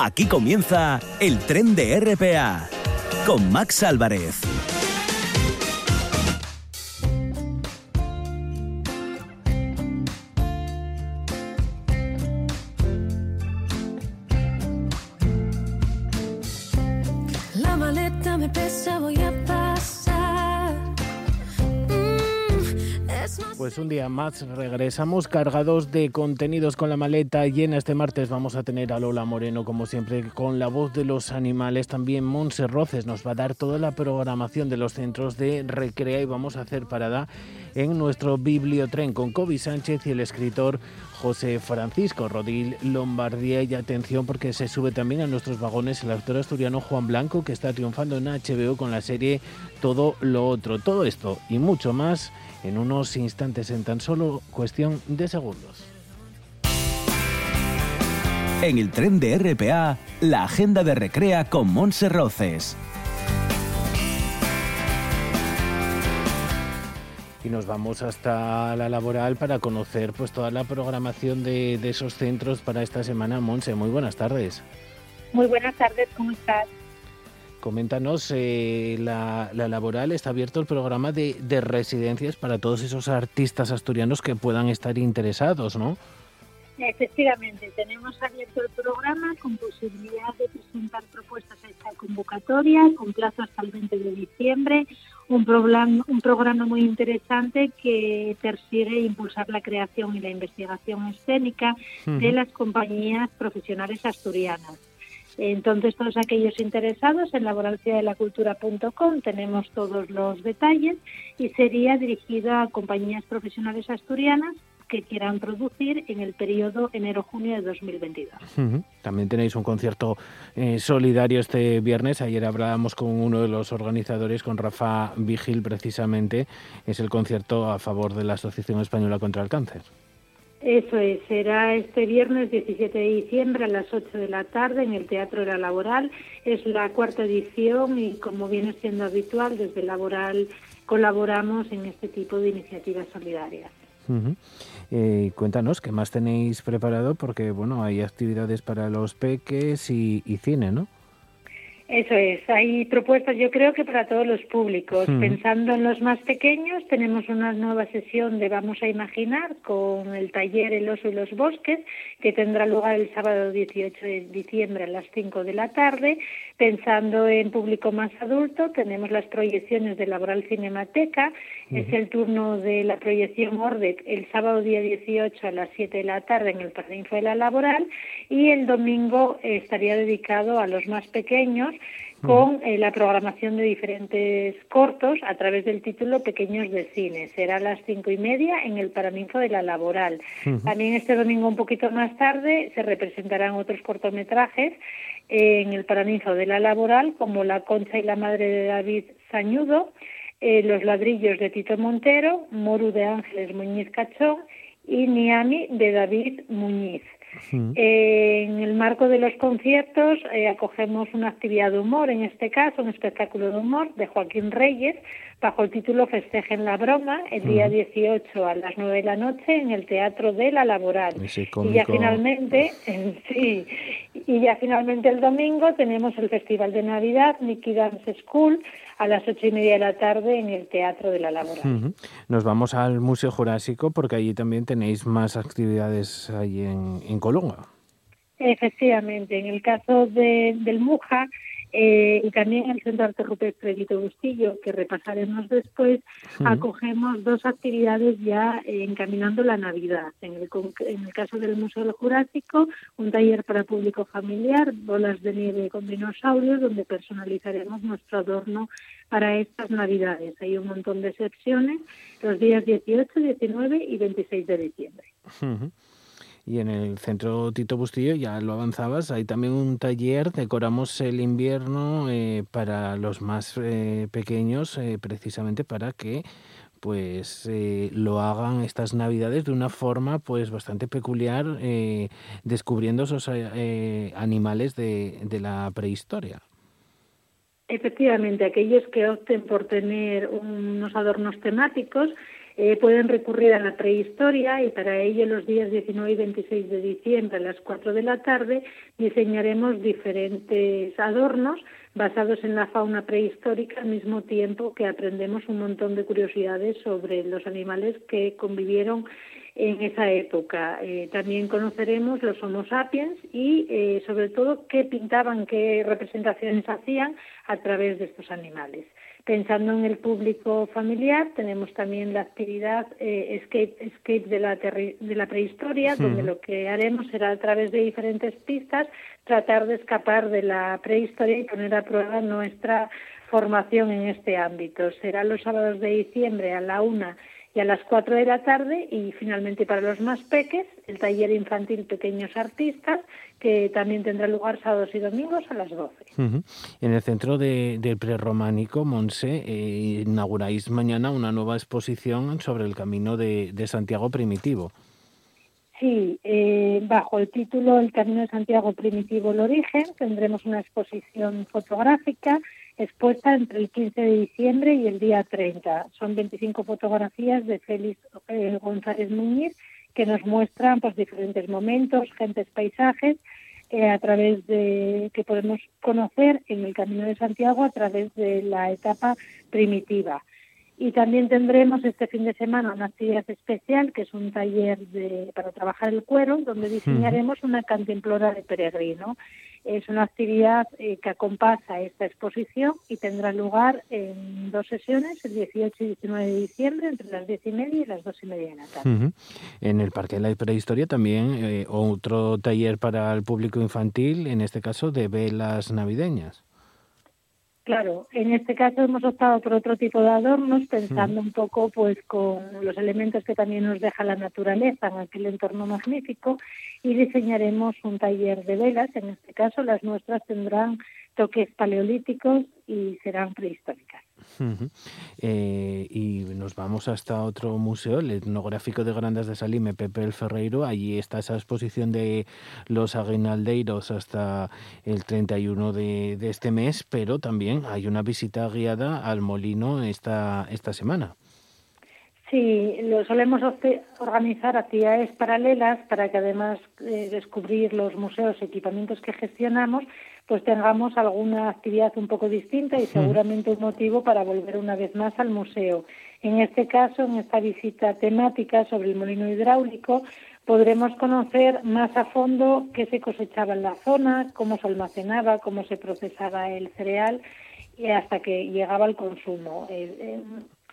Aquí comienza el tren de RPA con Max Álvarez. Regresamos cargados de contenidos con la maleta llena. Este martes vamos a tener a Lola Moreno, como siempre, con la voz de los animales. También Monse Roces nos va a dar toda la programación de los centros de recrea y vamos a hacer parada en nuestro bibliotren con Kobe Sánchez y el escritor José Francisco Rodil Lombardía. Y atención porque se sube también a nuestros vagones el actor asturiano Juan Blanco, que está triunfando en HBO con la serie Todo lo Otro. Todo esto y mucho más en unos instantes, en tan solo cuestión de segundos. En el tren de RPA, la agenda de recrea con Monse Roces. Y nos vamos hasta la laboral para conocer pues toda la programación de, de esos centros para esta semana. Monse, muy buenas tardes. Muy buenas tardes, ¿cómo estás? Coméntanos, eh, la, la laboral está abierto el programa de, de residencias para todos esos artistas asturianos que puedan estar interesados, ¿no? Efectivamente, tenemos abierto el programa con posibilidad de presentar propuestas a esta convocatoria, con plazo hasta el 20 de diciembre. Un programa, un programa muy interesante que persigue impulsar la creación y la investigación escénica de las compañías profesionales asturianas. Entonces, todos aquellos interesados en laboralciudadelacultura.com tenemos todos los detalles y sería dirigido a compañías profesionales asturianas que quieran producir en el periodo enero-junio de 2022. Ujú. También tenéis un concierto eh, solidario este viernes. Ayer hablábamos con uno de los organizadores, con Rafa Vigil, precisamente. Es el concierto a favor de la Asociación Española contra el Cáncer. Eso es, será este viernes 17 de diciembre a las 8 de la tarde en el Teatro de la Laboral. Es la cuarta edición y como viene siendo habitual, desde Laboral colaboramos en este tipo de iniciativas solidarias. Eh, cuéntanos, ¿qué más tenéis preparado? Porque, bueno, hay actividades para los peques y cine, ¿no? Eso es, hay propuestas yo creo que para todos los públicos. Mm. Pensando en los más pequeños, tenemos una nueva sesión de Vamos a Imaginar con el taller El oso y los bosques, que tendrá lugar el sábado 18 de diciembre a las 5 de la tarde. Pensando en público más adulto, tenemos las proyecciones de Laboral Cinemateca. Es el turno de la proyección Ordec el sábado día 18 a las 7 de la tarde en el Paraninfo de la Laboral y el domingo estaría dedicado a los más pequeños con eh, la programación de diferentes cortos a través del título Pequeños de Cine. Será a las cinco y media en el Paraninfo de la Laboral. También este domingo un poquito más tarde se representarán otros cortometrajes en el Paraninfo de la Laboral como La Concha y la Madre de David Sañudo, eh, Los ladrillos de Tito Montero, Moru de Ángeles Muñiz Cachón y Niami de David Muñiz. Eh, en el marco de los conciertos eh, acogemos una actividad de humor, en este caso un espectáculo de humor de Joaquín Reyes, bajo el título Festejen la broma, el día 18 a las 9 de la noche en el Teatro de la Laboral. Y ya finalmente, sí, y ya finalmente el domingo tenemos el Festival de Navidad Nicky Dance School a las ocho y media de la tarde en el Teatro de la Laboral. Nos vamos al Museo Jurásico porque allí también tenéis más actividades ahí en, en Colunga. Efectivamente, en el caso de, del Muja eh, y también el Centro de Arte Rupestre Vito Bustillo, que repasaremos después, acogemos dos actividades ya eh, encaminando la Navidad. En el, en el caso del Museo del Jurásico, un taller para público familiar, bolas de nieve con dinosaurios, donde personalizaremos nuestro adorno para estas Navidades. Hay un montón de secciones los días 18, 19 y 26 de diciembre. Y en el centro Tito Bustillo, ya lo avanzabas, hay también un taller, decoramos el invierno eh, para los más eh, pequeños, eh, precisamente para que pues eh, lo hagan estas navidades de una forma pues bastante peculiar, descubriendo esos animales de, de la prehistoria. Efectivamente, aquellos que opten por tener unos adornos temáticos eh, pueden recurrir a la prehistoria y para ello los días 19 y 26 de diciembre a las 4 de la tarde diseñaremos diferentes adornos basados en la fauna prehistórica al mismo tiempo que aprendemos un montón de curiosidades sobre los animales que convivieron en esa época. Eh, también conoceremos los Homo sapiens y, eh, sobre todo, qué pintaban, qué representaciones hacían a través de estos animales. Pensando en el público familiar, tenemos también la actividad eh, Escape, Escape de, la de la prehistoria, donde lo que haremos será a través de diferentes pistas tratar de escapar de la prehistoria y poner a prueba nuestra formación en este ámbito. Será los sábados de diciembre a la una y a las 4 de la tarde y finalmente para los más peques el taller infantil Pequeños Artistas que también tendrá lugar sábados y domingos a las 12. En el centro de, del prerrománico, Monse, eh, inauguráis mañana una nueva exposición sobre el camino de, de Santiago Primitivo. Sí, eh, bajo el título El Camino de Santiago Primitivo, el origen, tendremos una exposición fotográfica expuesta entre el 15 de diciembre y el día 30. Son 25 fotografías de Félix eh, González Muñiz que nos muestran pues, diferentes momentos, gentes, paisajes, eh, a través de que podemos conocer en el Camino de Santiago a través de la etapa primitiva. Y también tendremos este fin de semana una actividad especial, que es un taller de, para trabajar el cuero, donde diseñaremos una cantimplora de peregrino. Es una actividad eh, que acompasa esta exposición y tendrá lugar en dos sesiones, el 18 y 19 de diciembre, entre las 10 y media y las 2 y media de la tarde. En el Parque de la Prehistoria también eh, otro taller para el público infantil, en este caso de velas navideñas. Claro, en este caso hemos optado por otro tipo de adornos, pensando un poco pues con los elementos que también nos deja la naturaleza en aquel entorno magnífico y diseñaremos un taller de velas. En este caso las nuestras tendrán toques paleolíticos y serán prehistóricas. Eh, y nos vamos hasta otro museo, el etnográfico de Grandas de Salime, Pepe el Ferreiro. Allí está esa exposición de los aguinaldeiros hasta el 31 de, de este mes, pero también hay una visita guiada al molino esta, esta semana. Sí, lo solemos organizar actividades paralelas para que además de descubrir los museos, equipamientos que gestionamos, pues tengamos alguna actividad un poco distinta y seguramente un motivo para volver una vez más al museo. En este caso, en esta visita temática sobre el molino hidráulico, podremos conocer más a fondo qué se cosechaba en la zona, cómo se almacenaba, cómo se procesaba el cereal y hasta que llegaba al consumo. Eh, eh,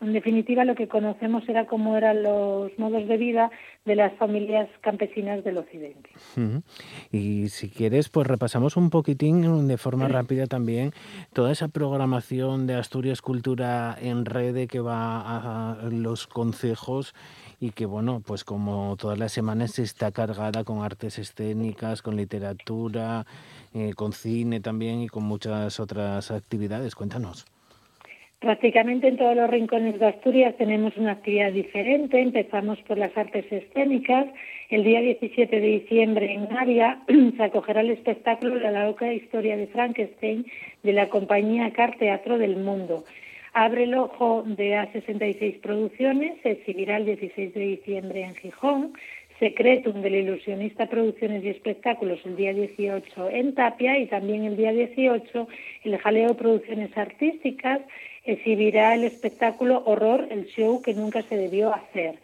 en definitiva, lo que conocemos era cómo eran los modos de vida de las familias campesinas del Occidente. Y si quieres, pues repasamos un poquitín de forma rápida también toda esa programación de Asturias Cultura en red que va a los consejos y que, bueno, pues como todas las semanas está cargada con artes escénicas, con literatura, eh, con cine también y con muchas otras actividades. Cuéntanos. Prácticamente en todos los rincones de Asturias tenemos una actividad diferente. Empezamos por las artes escénicas. El día 17 de diciembre en Navia se acogerá el espectáculo La loca historia de Frankenstein de la compañía Car Teatro del Mundo. Abre el ojo de A66 Producciones, se exhibirá el 16 de diciembre en Gijón. Secretum del Ilusionista Producciones y Espectáculos el día 18 en Tapia y también el día 18 el Jaleo Producciones Artísticas exhibirá el espectáculo Horror, el show que nunca se debió hacer.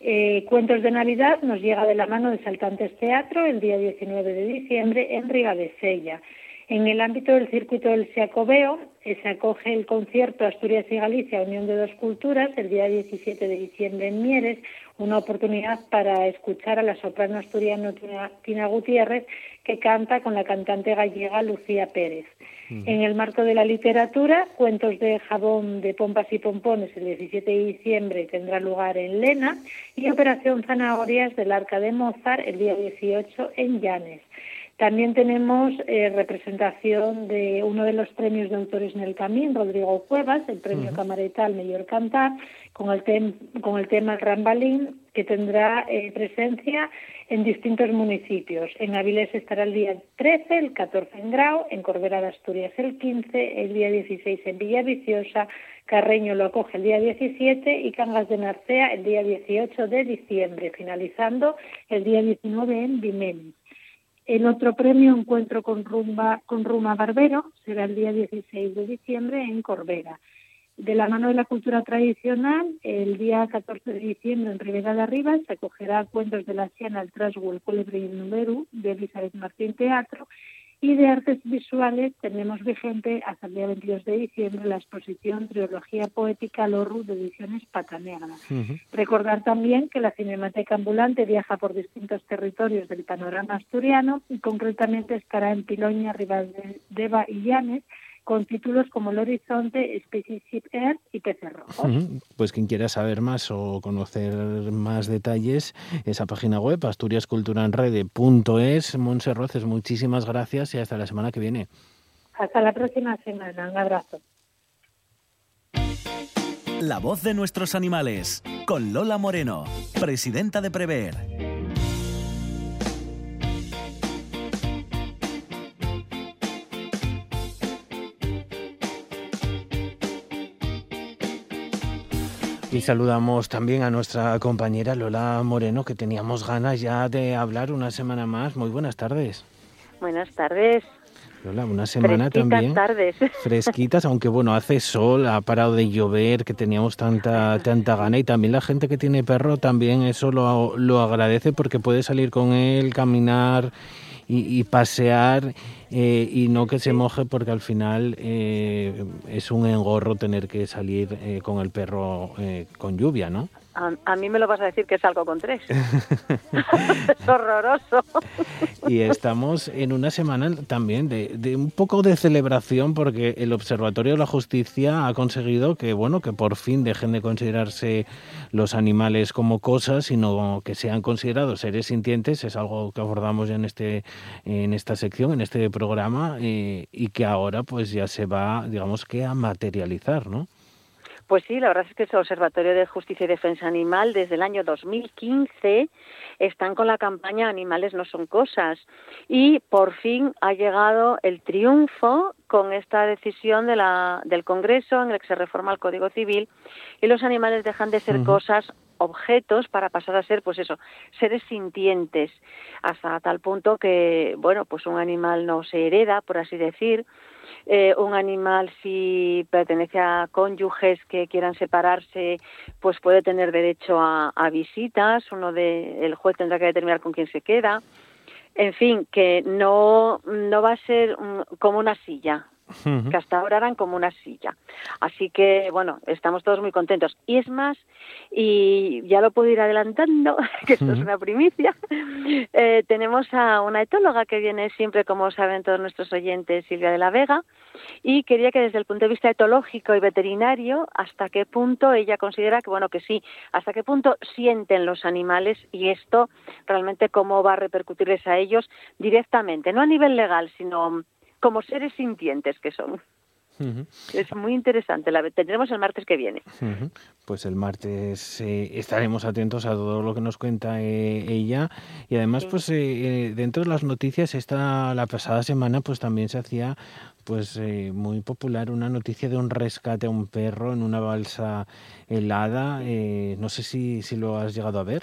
Eh, Cuentos de Navidad nos llega de la mano de Saltantes Teatro el día 19 de diciembre en Riga de Sella. En el ámbito del circuito del Siacobeo eh, se acoge el concierto Asturias y Galicia, Unión de Dos Culturas, el día 17 de diciembre en Mieres, una oportunidad para escuchar a la soprano asturiana Tina Gutiérrez, que canta con la cantante gallega Lucía Pérez. En el marco de la literatura, Cuentos de Jabón de Pompas y Pompones el 17 de diciembre tendrá lugar en Lena y Operación Zanahorias del Arca de Mozart el día 18 en Llanes. También tenemos eh, representación de uno de los premios de autores en el camino, Rodrigo Cuevas, el premio Camaretal Mayor Cantar, con el, con el tema Rambalín, que tendrá eh, presencia en distintos municipios. En Avilés estará el día 13, el 14 en Grau, en Corbera de Asturias el 15, el día 16 en Villaviciosa, Carreño lo acoge el día 17 y Cangas de Narcea el día 18 de diciembre, finalizando el día 19 en Vimeni. El otro premio, Encuentro con Rumba, con Ruma Barbero, será el día 16 de diciembre en Corbera. De la mano de la cultura tradicional, el día 14 de diciembre en Ribera de Arriba se acogerá Cuentos de la Siena, el Trasgo, el Culebre y el Numeru de Elizabeth Martín Teatro y de artes visuales tenemos vigente hasta el día 22 de diciembre la exposición Trilogía Poética Lorru de Ediciones Pata Negra. Recordar también que la Cinemateca Ambulante viaja por distintos territorios del panorama asturiano y concretamente estará en Piloña, Deva y Llanes con títulos como El Horizonte, Spaceship Earth y Peces Rojos. Pues quien quiera saber más o conocer más detalles, esa página web asturiasculturanrede.es. Monse Roces, muchísimas gracias y hasta la semana que viene. Hasta la próxima semana. Un abrazo. La voz de nuestros animales, con Lola Moreno, presidenta de Prever. Y saludamos también a nuestra compañera Lola Moreno, que teníamos ganas ya de hablar una semana más. Muy buenas tardes. Buenas tardes. Lola, una semana también tardes. fresquitas, aunque bueno, hace sol, ha parado de llover, que teníamos tanta tanta gana y también la gente que tiene perro también eso lo, lo agradece porque puede salir con él, caminar y, pasear eh, y no que se moje porque al final eh, es un engorro tener que salir eh, con el perro con lluvia, ¿no? A, mí me lo vas a decir que es algo con tres. es horroroso. y estamos en una semana también de, un poco de celebración porque el Observatorio de la Justicia ha conseguido que, bueno, que por fin dejen de considerarse los animales como cosas, sino que sean considerados seres sintientes. Es algo que abordamos ya en, este, en esta sección, en este programa, eh, y que ahora pues ya se va, digamos que, a materializar, ¿no? Pues sí, la verdad es que el Observatorio de Justicia y Defensa Animal desde el año 2015 están con la campaña Animales no son cosas. Y por fin ha llegado el triunfo con esta decisión de la, del Congreso en el que se reforma el Código Civil y los animales dejan de ser cosas objetos para pasar a ser pues eso seres sintientes. Hasta tal punto que bueno pues un animal no se hereda por así decir eh, un animal si pertenece a cónyuges que quieran separarse, pues puede tener derecho a, visitas, uno de, el juez tendrá que determinar con quién se queda. En fin, que no, no va a ser como una silla, que hasta ahora eran como una silla. Así que, bueno, estamos todos muy contentos. Y es más, y ya lo puedo ir adelantando, que esto es una primicia, eh, tenemos a una etóloga que viene siempre, como saben todos nuestros oyentes, Silvia de la Vega, y quería que desde el punto de vista etológico y veterinario, hasta qué punto ella considera que, bueno, que sí, hasta qué punto sienten los animales y esto realmente cómo va a repercutirles a ellos directamente, no a nivel legal, sino como seres sintientes que son. Es muy interesante, la tendremos el martes que viene. Pues el martes eh, estaremos atentos a todo lo que nos cuenta eh, ella y además pues eh, dentro de las noticias esta la pasada semana pues también se hacía pues muy popular una noticia de un rescate a un perro en una balsa helada. no sé si, si lo has llegado a ver.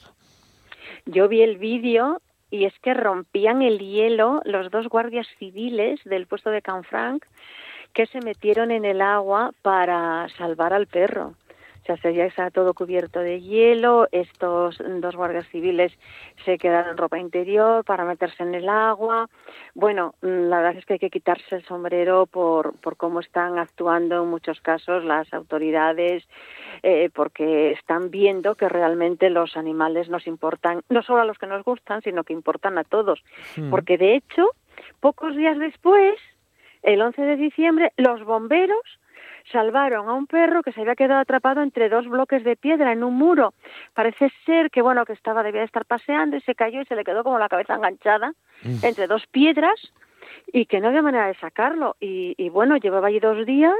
Yo vi el vídeo y es que rompían el hielo los dos guardias civiles del puesto de Canfranc que se metieron en el agua para salvar al perro. O sea, ya está todo cubierto de hielo, estos dos guardias civiles se quedaron en ropa interior para meterse en el agua. Bueno, la verdad es que hay que quitarse el sombrero por, por cómo están actuando en muchos casos las autoridades, eh, porque están viendo que realmente los animales nos importan, no solo a los que nos gustan, sino que importan a todos. Hmm. Porque de hecho, pocos días después, el 11 de diciembre, los bomberos salvaron a un perro que se había quedado atrapado entre dos bloques de piedra en un muro. Parece ser que bueno que estaba debía de estar paseando y se cayó y se le quedó como la cabeza enganchada Mm. entre dos piedras y que no había manera de sacarlo y, y bueno llevaba allí dos días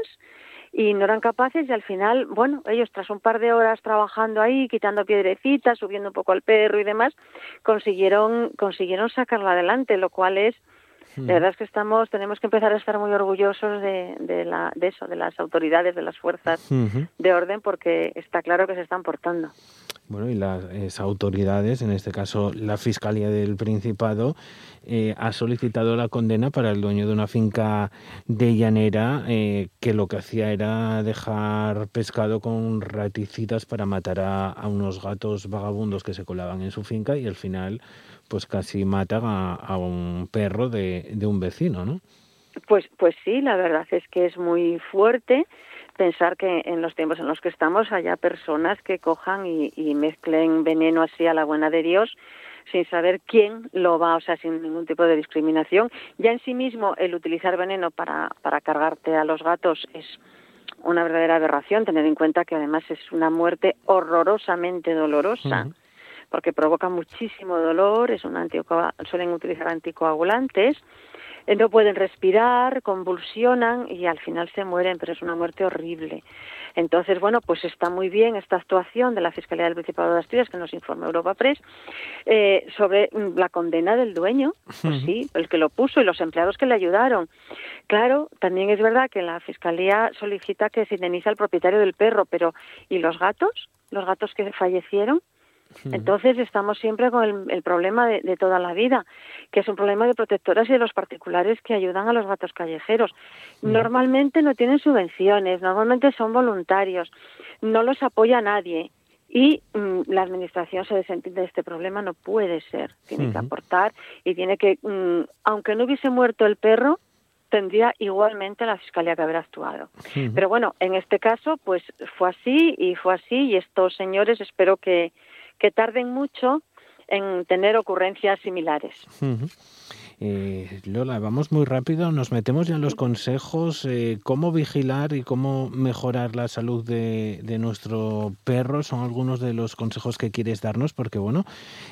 y no eran capaces y al final, bueno, ellos tras un par de horas trabajando ahí, quitando piedrecitas, subiendo un poco al perro y demás, consiguieron consiguieron sacarlo adelante, lo cual es de verdad es que estamos tenemos que empezar a estar muy orgullosos de, de, la, de eso, de las autoridades, de las fuerzas de orden, porque está claro que se están portando. Bueno, y las es, autoridades, en este caso la Fiscalía del Principado, eh, ha solicitado la condena para el dueño de una finca de llanera eh, que lo que hacía era dejar pescado con raticidas para matar a, a unos gatos vagabundos que se colaban en su finca y al final pues casi matan a, a un perro de, de un vecino, ¿no? Pues, pues sí, la verdad es que es muy fuerte pensar que en los tiempos en los que estamos haya personas que cojan y, y mezclen veneno así a la buena de Dios sin saber quién lo va, o sea, sin ningún tipo de discriminación. Ya en sí mismo el utilizar veneno para, para cargarte a los gatos es una verdadera aberración, tener en cuenta que además es una muerte horrorosamente dolorosa. Porque provoca muchísimo dolor, es un suelen utilizar anticoagulantes, no pueden respirar, convulsionan y al final se mueren, pero es una muerte horrible. Entonces, bueno, pues está muy bien esta actuación de la Fiscalía del Principado de Asturias, que nos informa Europa Press, eh, sobre la condena del dueño, pues sí, el que lo puso y los empleados que le ayudaron. Claro, también es verdad que la Fiscalía solicita que se indemnice al propietario del perro, pero ¿y los gatos? ¿Los gatos que fallecieron? Entonces estamos siempre con el, el problema de, de, toda la vida, que es un problema de protectoras y de los particulares que ayudan a los gatos callejeros. Normalmente no tienen subvenciones, normalmente son voluntarios, no los apoya nadie y mm, la administración se desentiende de este problema, no puede ser, tiene que aportar y tiene que, mm, aunque no hubiese muerto el perro, tendría igualmente la fiscalía que haber actuado. Pero bueno, en este caso, pues fue así y fue así y estos señores espero que que tarden mucho en tener ocurrencias similares. Eh, Lola, vamos muy rápido, nos metemos ya en los consejos, eh, cómo vigilar y cómo mejorar la salud de, de, nuestro perro, son algunos de los consejos que quieres darnos, porque bueno,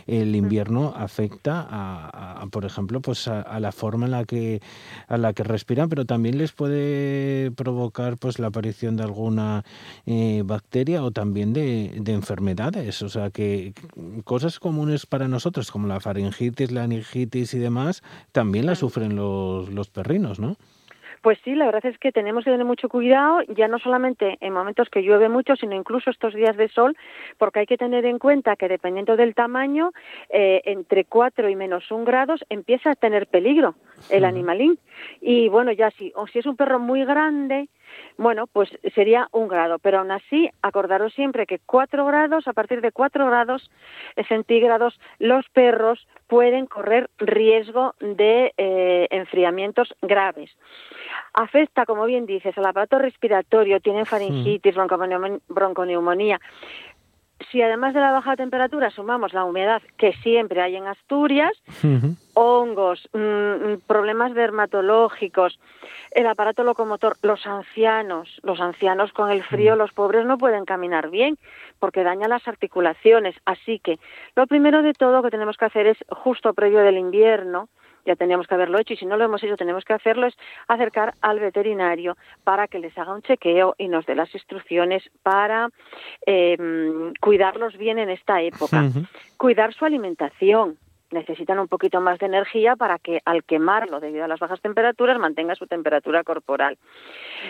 el invierno afecta a, a por ejemplo, pues a, a, la forma en la que a la que respiran, pero también les puede provocar pues la aparición de alguna eh, bacteria o también de, de enfermedades, o sea que cosas comunes para nosotros como la faringitis, la aningitis y demás también la sufren los, los perrinos, ¿no? Pues sí, la verdad es que tenemos que tener mucho cuidado, ya no solamente en momentos que llueve mucho, sino incluso estos días de sol, porque hay que tener en cuenta que dependiendo del tamaño, eh, entre 4 y menos 1 grados empieza a tener peligro el animalín. Y bueno, ya si, o si es un perro muy grande, bueno, pues sería un grado, pero aún así, acordaros siempre que cuatro grados, a partir de cuatro grados centígrados, los perros pueden correr riesgo de eh, enfriamientos graves. Afecta, como bien dices, al aparato respiratorio, tienen faringitis, bronconeumonía. Si además de la baja temperatura sumamos la humedad que siempre hay en Asturias, uh -huh. hongos, mmm, problemas dermatológicos, el aparato locomotor, los ancianos, los ancianos con el frío, los pobres no pueden caminar bien porque daña las articulaciones. Así que lo primero de todo que tenemos que hacer es justo previo del invierno, ya teníamos que haberlo hecho y si no lo hemos hecho tenemos que hacerlo es acercar al veterinario para que les haga un chequeo y nos dé las instrucciones para eh, cuidarlos bien en esta época. Uh -huh. Cuidar su alimentación. Necesitan un poquito más de energía para que al quemarlo debido a las bajas temperaturas mantenga su temperatura corporal.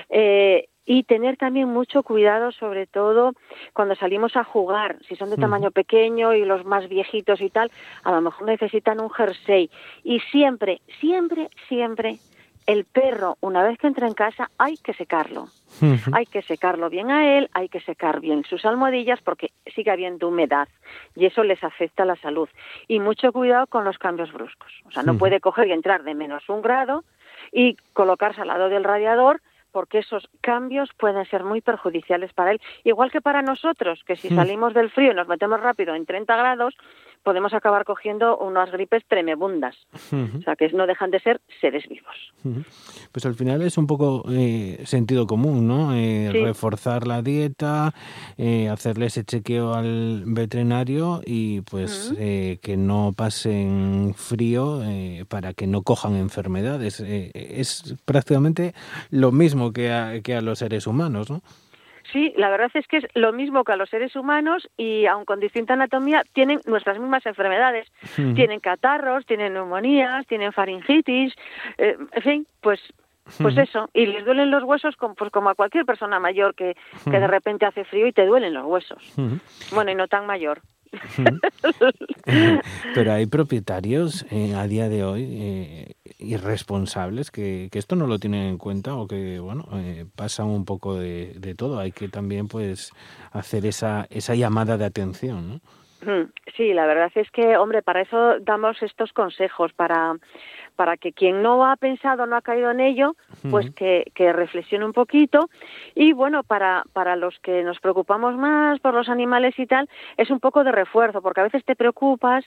Eh, y tener también mucho cuidado, sobre todo cuando salimos a jugar, si son de tamaño pequeño y los más viejitos y tal, a lo mejor necesitan un jersey. Y siempre, siempre, siempre el perro, una vez que entra en casa, hay que secarlo. Uh -huh. Hay que secarlo bien a él, hay que secar bien sus almohadillas porque sigue habiendo humedad y eso les afecta a la salud. Y mucho cuidado con los cambios bruscos. O sea, no uh -huh. puede coger y entrar de menos un grado y colocarse al lado del radiador porque esos cambios pueden ser muy perjudiciales para él, igual que para nosotros, que si salimos del frío y nos metemos rápido en 30 grados, podemos acabar cogiendo unas gripes tremebundas. O sea, que no dejan de ser seres vivos. Pues al final es un poco eh, sentido común, ¿no? Eh, reforzar la dieta, eh, hacerle ese chequeo al veterinario y pues que no pasen frío para que no cojan enfermedades. es prácticamente lo mismo que a, que a los seres humanos, ¿no? Sí, la verdad es que es lo mismo que a los seres humanos y aun con distinta anatomía tienen nuestras mismas enfermedades. Tienen catarros, tienen neumonías, tienen faringitis, eh, en fin, pues pues eso, y les duelen los huesos como, pues como a cualquier persona mayor que, que de repente hace frío y te duelen los huesos. Bueno, y no tan mayor. Pero hay propietarios eh, a día de hoy eh, irresponsables que, que, esto no lo tienen en cuenta o que bueno eh, pasan un poco de, de, todo. Hay que también pues hacer esa, esa llamada de atención. ¿no? Sí, la verdad es que, hombre, para eso damos estos consejos, para, para que quien no ha pensado, no ha caído en ello, pues que, que reflexione un poquito. Y bueno, para, para los que nos preocupamos más por los animales y tal, es un poco de refuerzo, porque a veces te preocupas,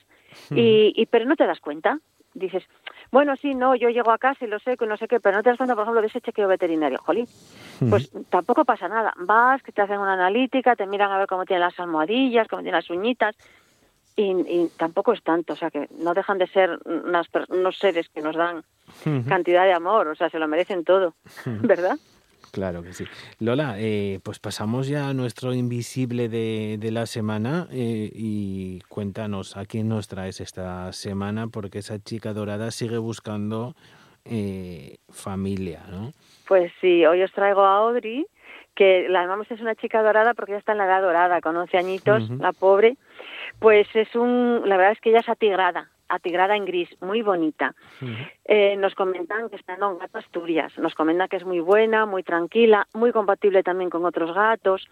y, y pero no te das cuenta. Dices, bueno, sí, no, yo llego a casa y lo sé, que no sé qué, pero no te das cuenta, por ejemplo, de ese chequeo veterinario, jolín. Pues tampoco pasa nada. Vas, que te hacen una analítica, te miran a ver cómo tienen las almohadillas, cómo tienen las uñitas, y, tampoco es tanto, o sea que no dejan de ser unos seres que nos dan cantidad de amor, o sea, se lo merecen todo, ¿verdad? Claro que sí. Lola, eh, pues pasamos ya a nuestro invisible de, de la semana eh, y cuéntanos a quién nos traes esta semana, porque esa chica dorada sigue buscando eh, familia, ¿no? Pues sí, hoy os traigo a Audrey, que la llamamos es una chica dorada porque ya está en la edad dorada, con 11 añitos, la pobre, pues es un, la verdad es que ella es atigrada, atigrada en gris, muy bonita. eh, nos comentan que está en un gato Asturias, nos comentan que es muy buena, muy tranquila, muy compatible también con otros gatos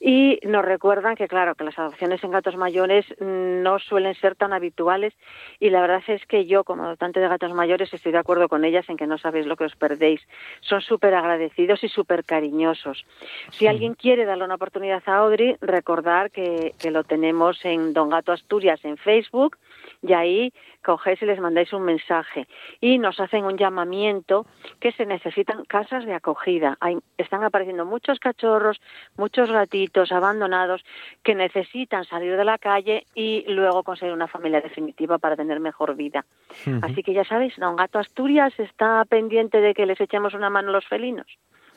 y nos recuerdan que claro, que las adopciones en gatos mayores no suelen ser tan habituales y la verdad es que yo como adoptante de gatos mayores estoy de acuerdo con ellas en que no sabéis lo que os perdéis. Son súper agradecidos y súper cariñosos. Si alguien quiere darle una oportunidad a Audrey, recordar que, que lo tenemos en Don Gato Asturias en Facebook y ahí cogéis y les mandáis un mensaje y nos hacen un llamamiento que se necesitan casas de acogida. Hay, están apareciendo muchos cachorros, muchos gatitos abandonados que necesitan salir de la calle y luego conseguir una familia definitiva para tener mejor vida. Uh -huh. Así que ya sabéis, Don Gato Asturias está pendiente de que les echemos una mano a los felinos.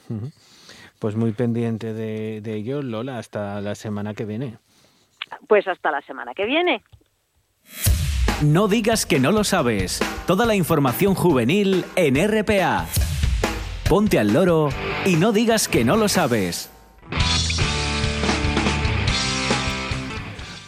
Uh -huh. Pues muy pendiente de, de ello, Lola, hasta la semana que viene. Pues hasta la semana que viene. No digas que no lo sabes. Toda la información juvenil en RPA. Ponte al loro y no digas que no lo sabes.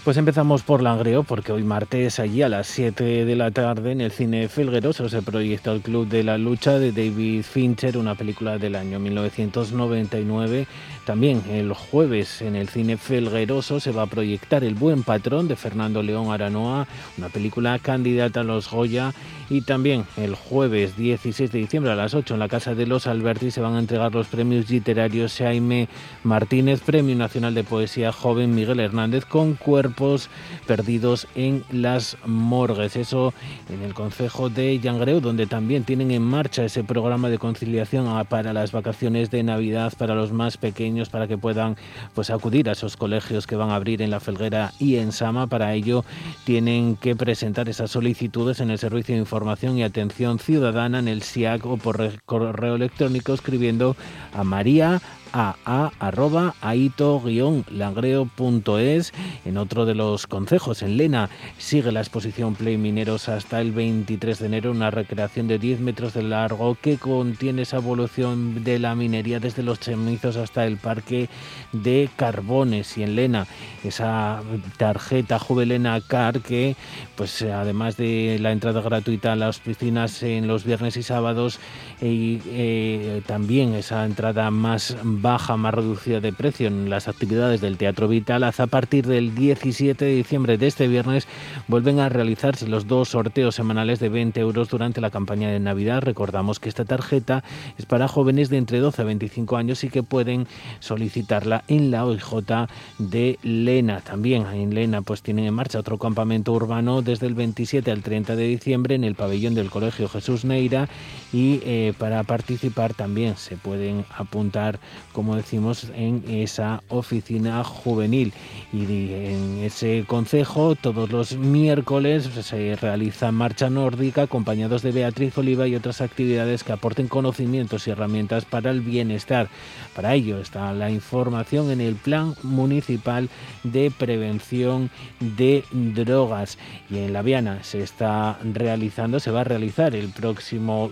Pues empezamos por Langreo, porque hoy martes, allí a las 7 de la tarde, en el cine Felgueroso se proyecta el Club de la Lucha de David Fincher, una película del año 1999. También el jueves en el cine Felgueroso se va a proyectar El Buen Patrón de Fernando León Aranoa, una película candidata a los Goya. Y también el jueves 16 de diciembre a las 8 en la Casa de los Alberti se van a entregar los premios literarios Jaime Martínez, Premio Nacional de Poesía Joven Miguel Hernández con Cuerpos Perdidos en las Morgues. Eso en el Consejo de Llangreu, donde también tienen en marcha ese programa de conciliación para las vacaciones de Navidad para los más pequeños, para que puedan pues acudir a esos colegios que van a abrir en La Felguera y en Sama. Para ello tienen que presentar esas solicitudes en el Servicio de Información y Atención Ciudadana en el SIAC o por correo electrónico escribiendo a María aa.aito-langreo.es. En otro de los concejos, en Lena, sigue la exposición Play Mineros hasta el 23 de enero, una recreación de 10 metros de largo que contiene esa evolución de la minería desde los chemizos hasta el parque de Carbones. Y en Lena, esa tarjeta Juvelena Car que, pues además de la entrada gratuita a las piscinas en los viernes y sábados, y eh, también esa entrada más baja más reducida de precio en las actividades del Teatro Vital. A partir del 17 de diciembre de este viernes vuelven a realizarse los dos sorteos semanales de 20 euros durante la campaña de Navidad. Recordamos que esta tarjeta es para jóvenes de entre 12 a 25 años y que pueden solicitarla en la OIJ de Lena. También en Lena pues tienen en marcha otro campamento urbano desde el 27 al 30 de diciembre en el pabellón del Colegio Jesús Neira y eh, para participar también se pueden apuntar, como decimos, en esa oficina juvenil. Y en ese consejo todos los miércoles se realiza marcha nórdica acompañados de Beatriz Oliva y otras actividades que aporten conocimientos y herramientas para el bienestar. Para ello está la información en el Plan Municipal de Prevención de Drogas. Y en La Viana se está realizando, se va a realizar el próximo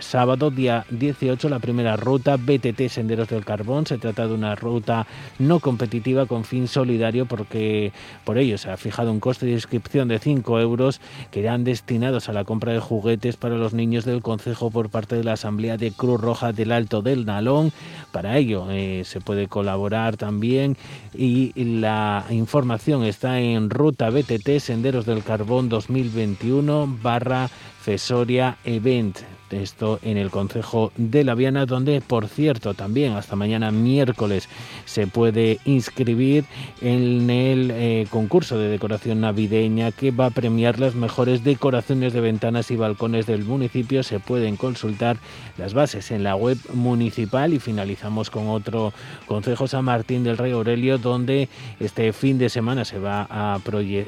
sábado, día 18, la primera ruta BTT Senderos del Se trata de una ruta no competitiva con fin solidario porque por ello se ha fijado un coste de inscripción de 5 euros que irán destinados a la compra de juguetes para los niños del Consejo por parte de la Asamblea de Cruz Roja del Alto del Nalón. Para ello eh, se puede colaborar también y la información está en Ruta BTT Senderos del Carbón 2021 barra Fesoria Event. Esto en el Consejo de la Viana, donde, por cierto, también hasta mañana miércoles se puede inscribir en el eh, concurso de decoración navideña que va a premiar las mejores decoraciones de ventanas y balcones del municipio. Se pueden consultar las bases en la web municipal y finalizamos con otro Consejo San Martín del Rey Aurelio, donde este fin de semana se va a,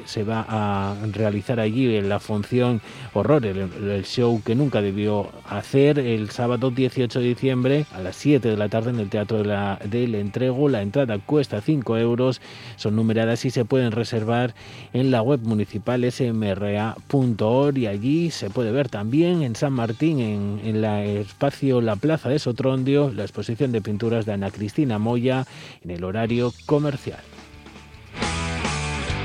se va a realizar allí en la función horror, el show que nunca debió hacer el sábado 18 de diciembre a las 7 de la tarde en el Teatro de la, del Entrego. La entrada cuesta 5 euros, son numeradas y se pueden reservar en la web municipal smra.org y allí se puede ver también en San Martín, en, en el espacio La Plaza de Sotrondio, la exposición de pinturas de Ana Cristina Moya en el horario comercial.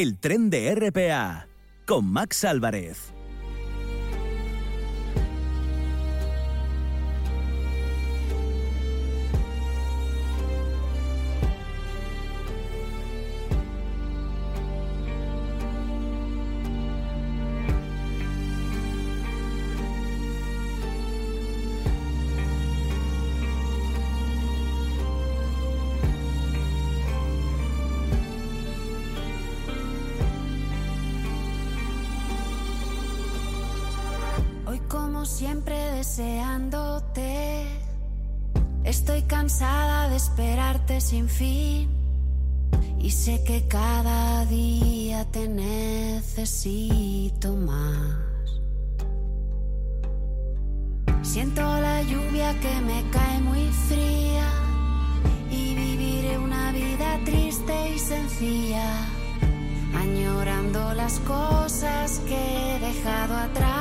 El tren de RPA con Max Álvarez. Estoy cansada de esperarte sin fin. Y sé que cada día te necesito más. Siento la lluvia que me cae muy fría. Y viviré una vida triste y sencilla. Añorando las cosas que he dejado atrás.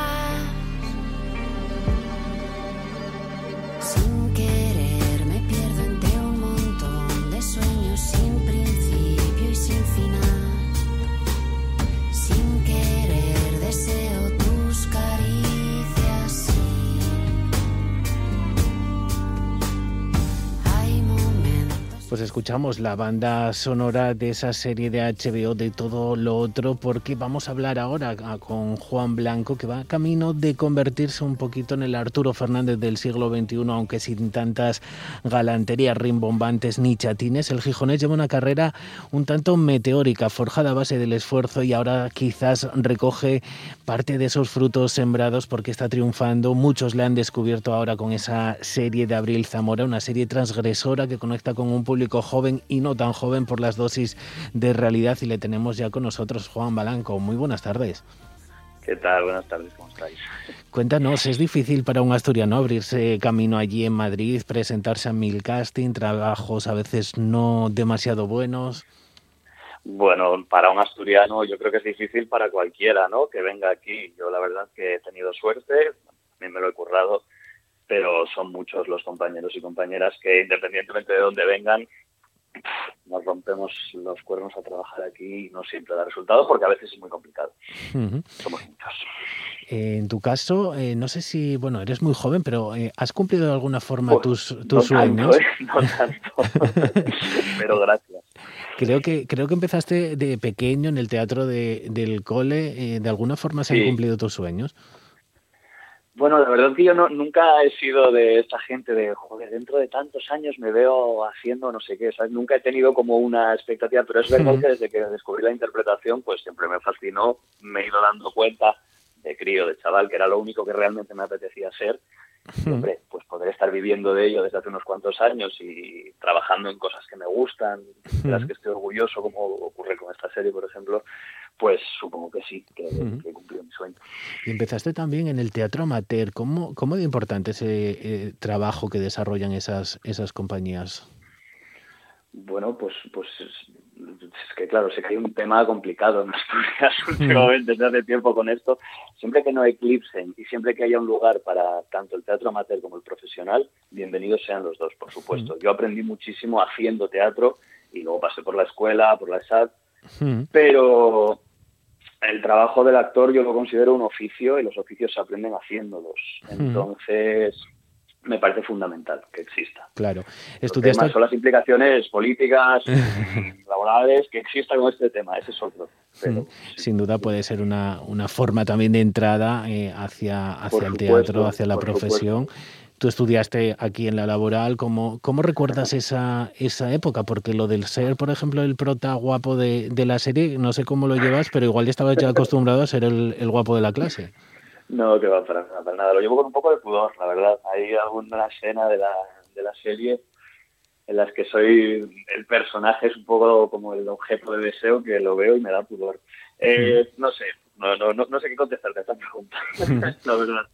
Pues escuchamos la banda sonora de esa serie de HBO de todo lo otro porque vamos a hablar ahora con Juan Blanco que va camino de convertirse un poquito en el Arturo Fernández del siglo XXI aunque sin tantas galanterías rimbombantes ni chatines. El Gijonés lleva una carrera un tanto meteórica, forjada a base del esfuerzo y ahora quizás recoge parte de esos frutos sembrados porque está triunfando. Muchos le han descubierto ahora con esa serie de Abril Zamora, una serie transgresora que conecta con un público joven y no tan joven por las dosis de realidad y le tenemos ya con nosotros Juan Balanco. Muy buenas tardes. ¿Qué tal? Buenas tardes, ¿cómo estáis? Cuéntanos, ¿es difícil para un asturiano abrirse camino allí en Madrid, presentarse a mil casting, trabajos a veces no demasiado buenos? Bueno, para un asturiano yo creo que es difícil para cualquiera, ¿no? Que venga aquí. Yo la verdad que he tenido suerte, también me lo he currado, pero son muchos los compañeros y compañeras que independientemente de dónde vengan, nos rompemos los cuernos a trabajar aquí y no siempre da resultado porque a veces es muy complicado. Somos muchos. en tu caso, eh, no sé si, bueno, eres muy joven, pero eh, ¿has cumplido de alguna forma tus, tus sueños? ¿eh? no tanto, pero gracias. Creo que, creo que empezaste de pequeño en el teatro de, del cole. ¿De alguna forma se han cumplido tus sueños? Bueno, la verdad es que yo no, nunca he sido de esta gente de, joder, dentro de tantos años me veo haciendo no sé qué, ¿sabes? Nunca he tenido como una expectativa, pero es verdad que desde que descubrí la interpretación, pues siempre me fascinó, me he ido dando cuenta de crío, de chaval, que era lo único que realmente me apetecía ser. Hombre, pues poder estar viviendo de ello desde hace unos cuantos años y trabajando en cosas que me gustan, de las que estoy orgulloso, como ocurre con esta serie, por ejemplo, pues supongo que sí, que, he cumplido mi sueño. Y empezaste también en el teatro amateur. ¿Cómo, cómo de importante ese eh, trabajo que desarrollan esas, esas compañías? Bueno, pues, pues es que claro, sé que hay un tema complicado en Asturias últimamente desde hace tiempo con esto. Siempre que no eclipsen y siempre que haya un lugar para tanto el teatro amateur como el profesional, bienvenidos sean los dos, por supuesto. Yo aprendí muchísimo haciendo teatro y luego pasé por la escuela, por la SAT, pero el trabajo del actor yo lo considero un oficio y los oficios se aprenden haciéndolos. Entonces, me parece fundamental que exista. Claro. Estudiaste... son las implicaciones políticas, laborales que existan con este tema, ese es otro. Sin duda puede ser una, una forma también de entrada eh, hacia, hacia el teatro, hacia la profesión. Tú estudiaste aquí en la laboral, ¿cómo, cómo recuerdas esa, esa época? Porque lo del ser, por ejemplo, el prota guapo de, de la serie, no sé cómo lo llevas, pero igual ya estabas ya acostumbrado a ser el, el guapo de la clase. No, que va para nada, para nada. Lo llevo con un poco de pudor, la verdad. Hay alguna escena de la, de la serie en las que soy el personaje, es un poco como el objeto de deseo que lo veo y me da pudor. Eh, no sé, no, no, no, sé qué contestarte a esta pregunta, la verdad.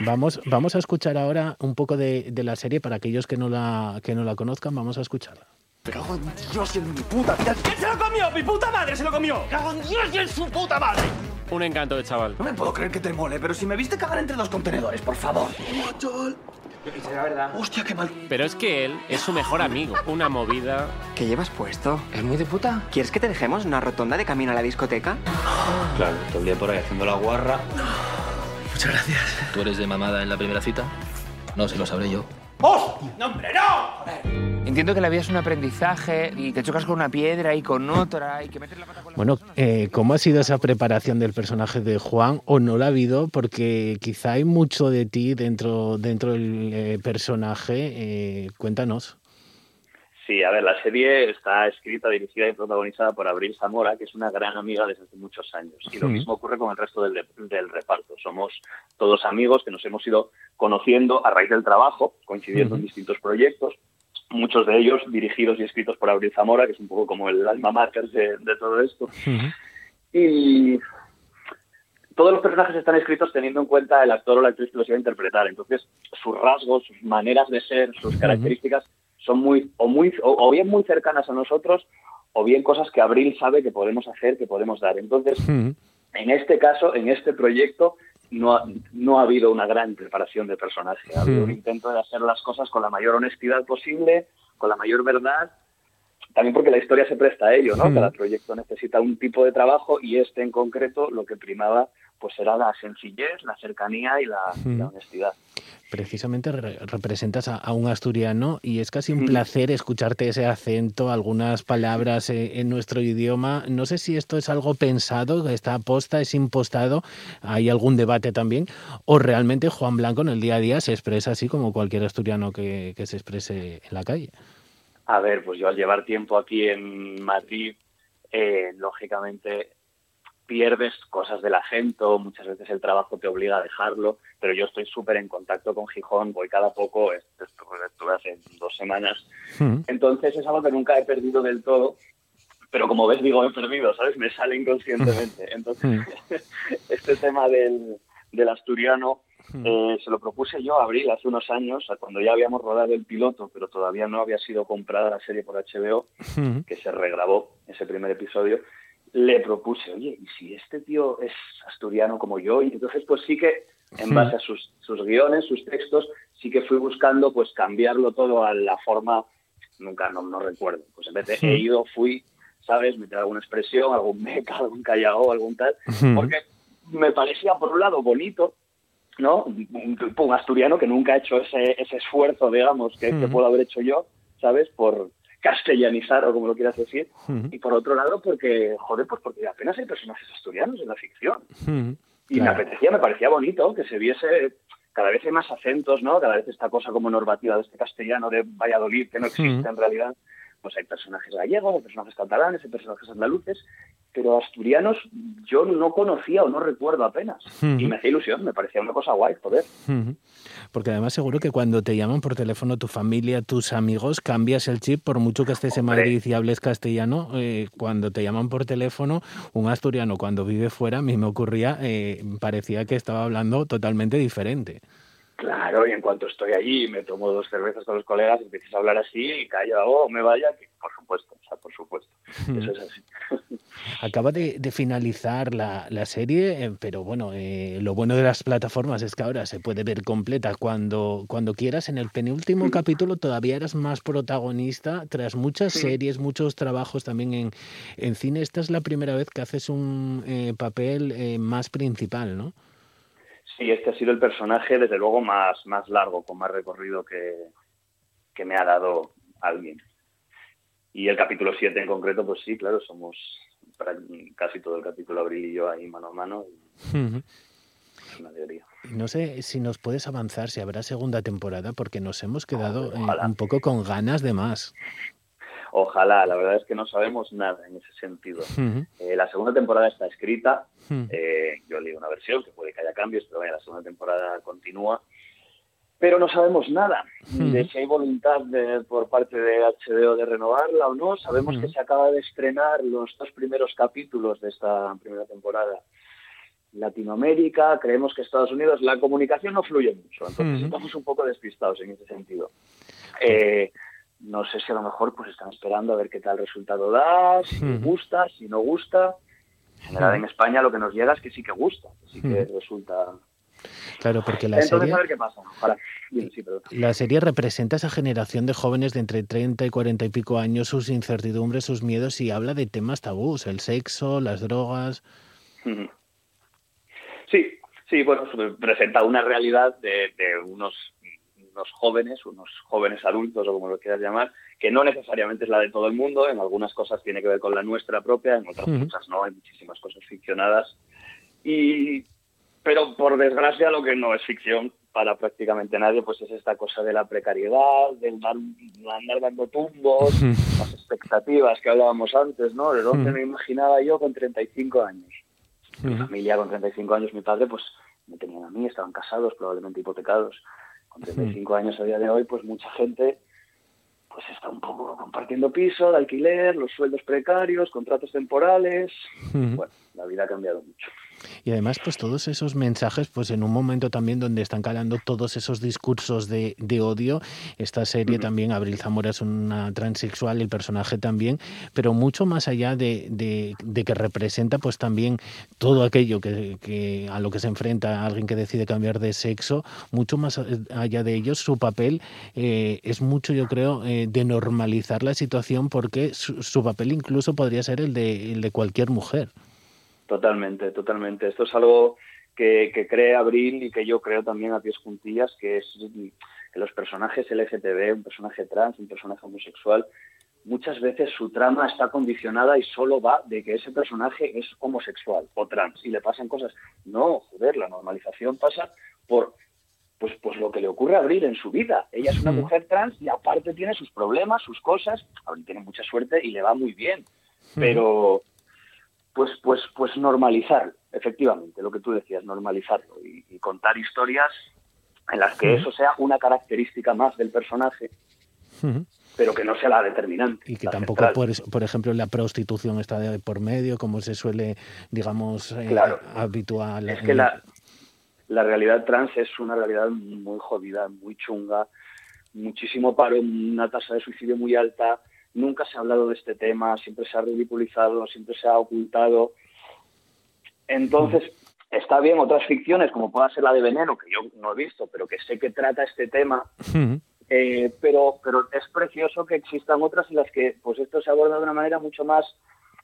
Vamos, vamos a escuchar ahora un poco de, de, la serie para aquellos que no la, que no la conozcan, vamos a escucharla. Cago en Dios y en mi puta vida. ¿Quién se lo comió? ¡Mi puta madre se lo comió! ¡Cago en Dios y en su puta madre! Un encanto de chaval. No me puedo creer que te mole, pero si me viste cagar entre dos contenedores, por favor. chaval. Y será verdad. Hostia, qué mal. Pero es que él es su mejor amigo. Una movida. ¿Qué llevas puesto? Es muy de puta. ¿Quieres que te dejemos una rotonda de camino a la discoteca? Claro, todo el día por ahí haciendo la guarra. Muchas gracias. ¿Tú eres de mamada en la primera cita? No, se lo sabré yo. ¡Oh! ¡No, hombre, no! Joder. Entiendo que la vida es un aprendizaje y te chocas con una piedra y con otra y que metes la pata con la Bueno, eh, ¿cómo ha sido esa preparación del personaje de Juan o no la ha habido? Porque quizá hay mucho de ti dentro, dentro del eh, personaje. Eh, cuéntanos. Sí, a ver, la serie está escrita, dirigida y protagonizada por Abril Zamora, que es una gran amiga desde hace muchos años. Y lo mismo ocurre con el resto del, del, reparto. Somos todos amigos que nos hemos ido conociendo a raíz del trabajo, coincidiendo en distintos proyectos muchos de ellos dirigidos y escritos por Abril Zamora, que es un poco como el alma mater de, todo esto. Y todos los personajes están escritos teniendo en cuenta el actor o la actriz que los iba a interpretar. Entonces, sus rasgos, sus maneras de ser, sus características son muy o, muy, o, bien muy cercanas a nosotros o bien cosas que Abril sabe que podemos hacer, que podemos dar. Entonces, en este caso, en este proyecto, no ha, no ha habido una gran preparación de personaje. Ha habido un intento de hacer las cosas con la mayor honestidad posible, con la mayor verdad, también porque la historia se presta a ello, ¿no? Cada proyecto necesita un tipo de trabajo y este en concreto lo que primaba pues era la sencillez, la cercanía y la, honestidad. Precisamente representas a, un asturiano y es casi un placer escucharte ese acento, algunas palabras eh, en nuestro idioma. No sé si esto es algo pensado, está aposta, es impostado, hay algún debate también, o realmente Juan Blanco en el día a día se expresa así como cualquier asturiano que, se exprese en la calle. A ver, pues yo al llevar tiempo aquí en Madrid, eh, lógicamente pierdes cosas del acento, muchas veces el trabajo te obliga a dejarlo, pero yo estoy súper en contacto con Gijón, voy cada poco, estuve hace dos semanas, entonces es algo que nunca he perdido del todo, pero como ves digo he perdido, ¿sabes? Me sale inconscientemente. Entonces, este tema del, del asturiano eh, se lo propuse yo a Abril hace unos años, cuando ya habíamos rodado el piloto, pero todavía no había sido comprada la serie por HBO, que se regrabó ese primer episodio. Le propuse, oye, ¿y si este tío es asturiano como yo? Y entonces, pues sí que, en base a sus, sus guiones, sus textos, sí que fui buscando, pues cambiarlo todo a la forma, nunca, no, no recuerdo. Pues en vez de he ido, fui, ¿sabes? Meter alguna expresión, algún meca, algún callao, algún tal, porque me parecía, por un lado, bonito, ¿no? Un, asturiano que nunca ha hecho ese, ese esfuerzo, digamos, que, puedo haber hecho yo, ¿sabes? Por castellanizar o como lo quieras decir. Y por otro lado, porque, joder, pues porque apenas hay personajes asturianos en la ficción. Y me apetecía, me parecía bonito que se viese cada vez hay más acentos, ¿no? Cada vez esta cosa como normativa de este castellano de Valladolid que no existe en realidad. Pues hay personajes gallegos, hay personajes catalanes, hay personajes andaluces pero asturianos yo no conocía o no recuerdo apenas. Y me hacía ilusión, me parecía una cosa guay, joder. Porque además seguro que cuando te llaman por teléfono tu familia, tus amigos, cambias el chip, por mucho que estés en Madrid y hables castellano, eh, cuando te llaman por teléfono, un asturiano cuando vive fuera, a mí me ocurría, eh, parecía que estaba hablando totalmente diferente. Claro, y en cuanto estoy allí, me tomo dos cervezas con los colegas, empiezas a hablar así y calla, oh, me vaya, por supuesto, o sea, por supuesto. Eso es así. Acaba de, finalizar la, serie, eh, pero bueno, eh, lo bueno de las plataformas es que ahora se puede ver completa cuando, cuando quieras. En el penúltimo capítulo todavía eras más protagonista, tras muchas series, muchos trabajos también en, en cine. Esta es la primera vez que haces un eh, papel más principal, ¿no? Sí, este ha sido el personaje, desde luego, más, más largo, con más recorrido que, que me ha dado alguien. Y el capítulo 7 en concreto, pues sí, claro, somos casi todo el capítulo Abril y yo ahí mano a mano. Es una teoría. No sé si nos puedes avanzar, si habrá segunda temporada, porque nos hemos quedado eh, un poco con ganas de más. Ojalá, la verdad es que no sabemos nada en ese sentido. Eh, la segunda temporada está escrita, eh, yo leí una versión, que puede que haya cambios, pero la segunda temporada continúa. Pero no sabemos nada de si hay voluntad por parte de HBO de renovarla o no. Sabemos que se acaba de estrenar los dos primeros capítulos de esta primera temporada. Latinoamérica, creemos que Estados Unidos, la comunicación no fluye mucho, entonces estamos un poco despistados en ese sentido. Eh, no sé si a lo mejor pues están esperando a ver qué tal resultado da, si gusta, si no gusta. En general en España lo que nos llega es que sí que gusta, que sí que resulta Claro, porque la Entonces, serie. a ver qué pasa. la serie representa esa generación de jóvenes de entre 30 y 40 y pico años, sus incertidumbres, sus miedos y habla de temas tabús, el sexo, las drogas. Sí, sí, bueno, presenta una realidad de, de unos unos jóvenes, unos jóvenes adultos o como lo quieras llamar, que no necesariamente es la de todo el mundo, en algunas cosas tiene que ver con la nuestra propia, en otras muchas no, hay muchísimas cosas ficcionadas. Y, pero por desgracia lo que no es ficción para prácticamente nadie, pues es esta cosa de la precariedad, del andar dando tumbos, las expectativas que hablábamos antes, ¿no? De dónde me imaginaba yo con 35 años. Mi familia con 35 años, mi padre, pues me tenían a mí, estaban casados, probablemente hipotecados con 35 años a día de hoy, pues mucha gente pues está un poco compartiendo piso, de alquiler, los sueldos precarios, contratos temporales. Bueno, la vida ha cambiado mucho. Y además, pues todos esos mensajes, pues en un momento también donde están calando todos esos discursos de, odio, esta serie también, Abril Zamora es una transexual, el personaje también, pero mucho más allá de, de, que representa pues también todo aquello que, a lo que se enfrenta alguien que decide cambiar de sexo, mucho más allá de ellos, su papel eh, es mucho, yo creo, eh, de normalizar la situación porque su, papel incluso podría ser el de, el de cualquier mujer. Totalmente, totalmente. Esto es algo que, que cree Abril y que yo creo también a pies juntillas, que es que los personajes LGTB, un personaje trans, un personaje homosexual, muchas veces su trama está condicionada y solo va de que ese personaje es homosexual o trans y le pasan cosas. No, joder, la normalización pasa por pues, pues lo que le ocurre a Abril en su vida. Ella es una mujer trans y aparte tiene sus problemas, sus cosas. Abril tiene mucha suerte y le va muy bien. Pero, pues, pues, pues normalizarlo, efectivamente, lo que tú decías, normalizarlo y, contar historias en las que eso sea una característica más del personaje. pero que no sea la determinante. Y que tampoco, por, por, ejemplo, la prostitución está de por medio, como se suele, digamos, eh, habitual. Es que la, la realidad trans es una realidad muy jodida, muy chunga, muchísimo paro, una tasa de suicidio muy alta, nunca se ha hablado de este tema, siempre se ha ridiculizado, siempre se ha ocultado. Entonces, está bien otras ficciones, como pueda ser la de Veneno, que yo no he visto, pero que sé que trata este tema, eh, pero, pero es precioso que existan otras en las que pues esto se aborda de una manera mucho más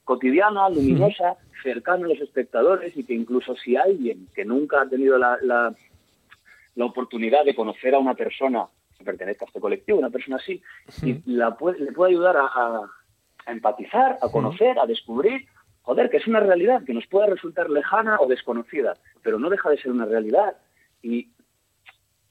cotidiana, luminosa, cercana a los espectadores y que incluso si alguien que nunca ha tenido la, la, la oportunidad de conocer a una persona pertenezca a este colectivo, una persona así, y la puede, le puede ayudar a, a, a empatizar, a conocer, a descubrir, joder, que es una realidad que nos puede resultar lejana o desconocida, pero no deja de ser una realidad. Y